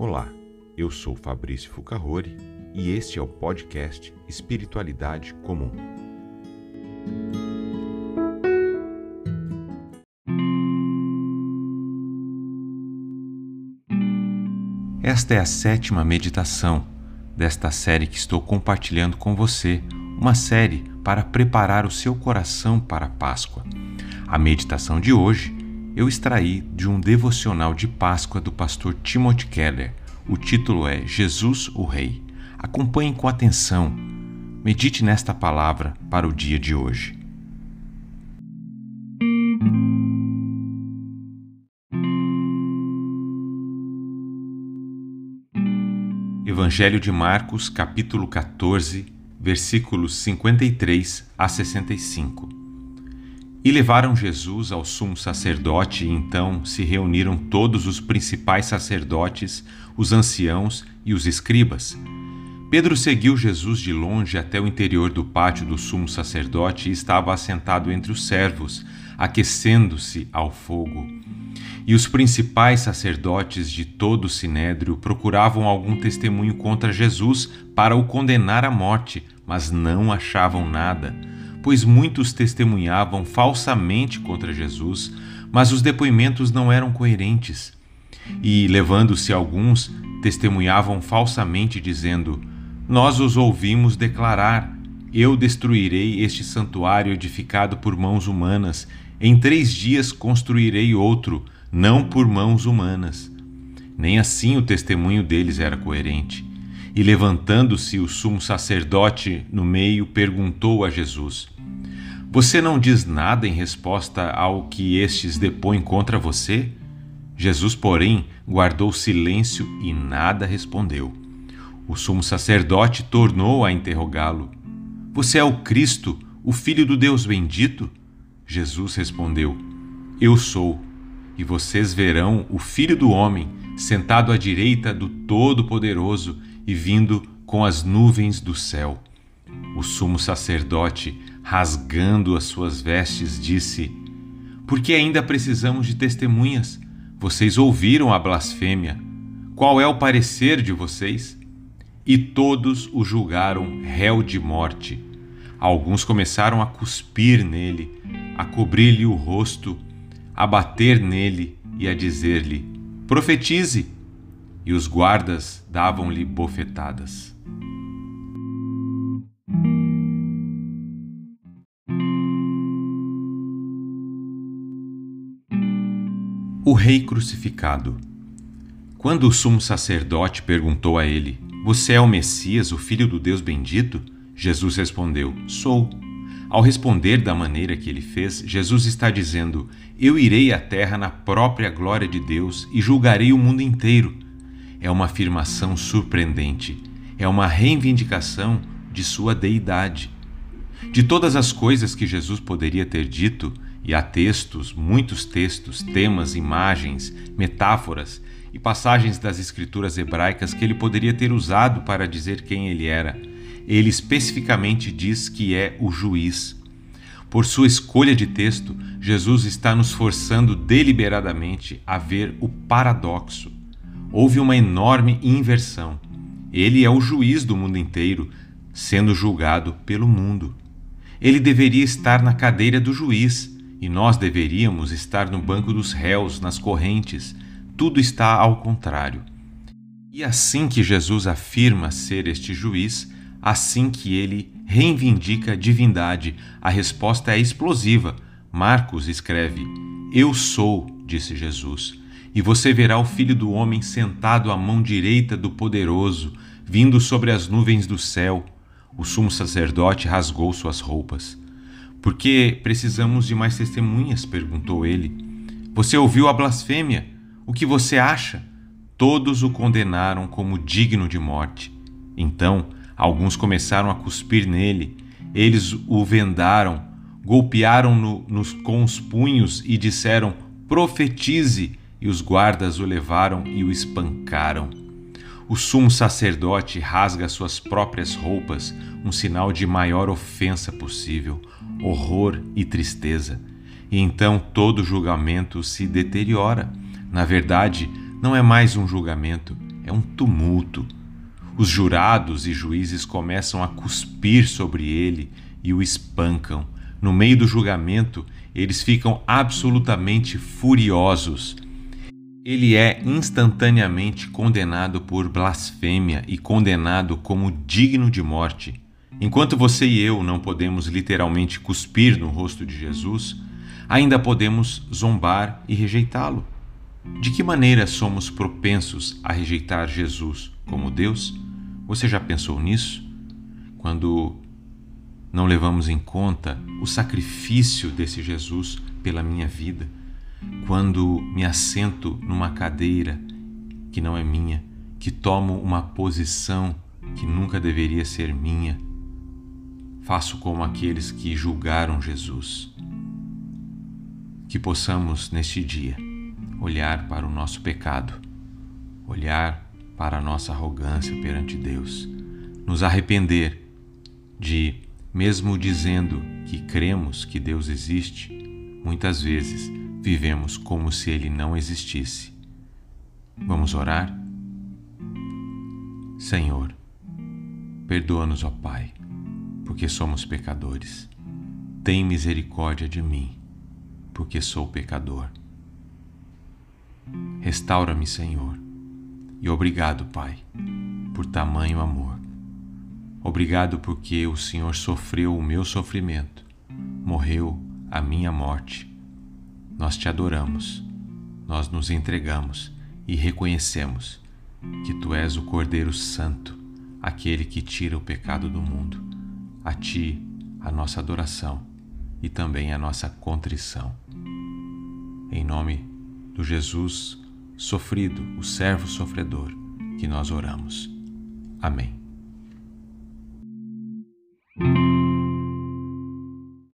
Olá, eu sou Fabrício Fucahori e este é o podcast Espiritualidade Comum. Esta é a sétima meditação desta série que estou compartilhando com você, uma série para preparar o seu coração para a Páscoa. A meditação de hoje eu extraí de um devocional de Páscoa do pastor Timothy Keller. O título é Jesus o Rei. Acompanhe com atenção. Medite nesta palavra para o dia de hoje. Evangelho de Marcos, capítulo 14, versículos 53 a 65. E levaram Jesus ao sumo sacerdote, e então se reuniram todos os principais sacerdotes, os anciãos e os escribas. Pedro seguiu Jesus de longe até o interior do pátio do sumo sacerdote e estava assentado entre os servos, aquecendo-se ao fogo. E os principais sacerdotes de todo o sinédrio procuravam algum testemunho contra Jesus para o condenar à morte, mas não achavam nada pois muitos testemunhavam falsamente contra Jesus, mas os depoimentos não eram coerentes. E, levando-se alguns, testemunhavam falsamente, dizendo: Nós os ouvimos declarar: Eu destruirei este santuário edificado por mãos humanas, em três dias construirei outro, não por mãos humanas. Nem assim o testemunho deles era coerente. E levantando-se o sumo sacerdote no meio, perguntou a Jesus: Você não diz nada em resposta ao que estes depõem contra você? Jesus, porém, guardou silêncio e nada respondeu. O sumo sacerdote tornou a interrogá-lo: Você é o Cristo, o Filho do Deus bendito? Jesus respondeu: Eu sou. E vocês verão o Filho do Homem sentado à direita do Todo-Poderoso e vindo com as nuvens do céu. O sumo sacerdote, rasgando as suas vestes, disse: Por que ainda precisamos de testemunhas? Vocês ouviram a blasfêmia. Qual é o parecer de vocês? E todos o julgaram réu de morte. Alguns começaram a cuspir nele, a cobrir-lhe o rosto, a bater nele e a dizer-lhe: Profetize! E os guardas davam-lhe bofetadas. O Rei Crucificado. Quando o sumo sacerdote perguntou a ele: Você é o Messias, o Filho do Deus bendito? Jesus respondeu: Sou. Ao responder da maneira que ele fez, Jesus está dizendo: Eu irei à terra na própria glória de Deus e julgarei o mundo inteiro é uma afirmação surpreendente, é uma reivindicação de sua deidade. De todas as coisas que Jesus poderia ter dito, e há textos, muitos textos, temas, imagens, metáforas e passagens das escrituras hebraicas que ele poderia ter usado para dizer quem ele era, ele especificamente diz que é o juiz. Por sua escolha de texto, Jesus está nos forçando deliberadamente a ver o paradoxo houve uma enorme inversão. Ele é o juiz do mundo inteiro, sendo julgado pelo mundo. Ele deveria estar na cadeira do juiz e nós deveríamos estar no banco dos réus, nas correntes. Tudo está ao contrário. E assim que Jesus afirma ser este juiz, assim que ele reivindica a divindade, a resposta é explosiva. Marcos escreve: Eu sou, disse Jesus e você verá o Filho do Homem sentado à mão direita do Poderoso, vindo sobre as nuvens do céu. O sumo sacerdote rasgou suas roupas. Por que precisamos de mais testemunhas? perguntou ele. Você ouviu a blasfêmia? O que você acha? Todos o condenaram como digno de morte. Então, alguns começaram a cuspir nele. Eles o vendaram, golpearam-no com os punhos e disseram: Profetize! E os guardas o levaram e o espancaram. O sumo sacerdote rasga suas próprias roupas, um sinal de maior ofensa possível, horror e tristeza. E então todo julgamento se deteriora. Na verdade, não é mais um julgamento, é um tumulto. Os jurados e juízes começam a cuspir sobre ele e o espancam. No meio do julgamento, eles ficam absolutamente furiosos. Ele é instantaneamente condenado por blasfêmia e condenado como digno de morte. Enquanto você e eu não podemos literalmente cuspir no rosto de Jesus, ainda podemos zombar e rejeitá-lo. De que maneira somos propensos a rejeitar Jesus como Deus? Você já pensou nisso? Quando não levamos em conta o sacrifício desse Jesus pela minha vida, quando me assento numa cadeira que não é minha, que tomo uma posição que nunca deveria ser minha, faço como aqueles que julgaram Jesus. Que possamos neste dia olhar para o nosso pecado, olhar para a nossa arrogância perante Deus, nos arrepender de, mesmo dizendo que cremos que Deus existe, muitas vezes vivemos como se Ele não existisse. Vamos orar? Senhor, perdoa-nos, ó Pai, porque somos pecadores. Tem misericórdia de mim, porque sou pecador. Restaura-me, Senhor. E obrigado, Pai, por tamanho amor. Obrigado porque o Senhor sofreu o meu sofrimento, morreu a minha morte. Nós te adoramos, nós nos entregamos e reconhecemos que Tu és o Cordeiro Santo, aquele que tira o pecado do mundo. A Ti a nossa adoração e também a nossa contrição. Em nome do Jesus sofrido, o servo sofredor, que nós oramos. Amém.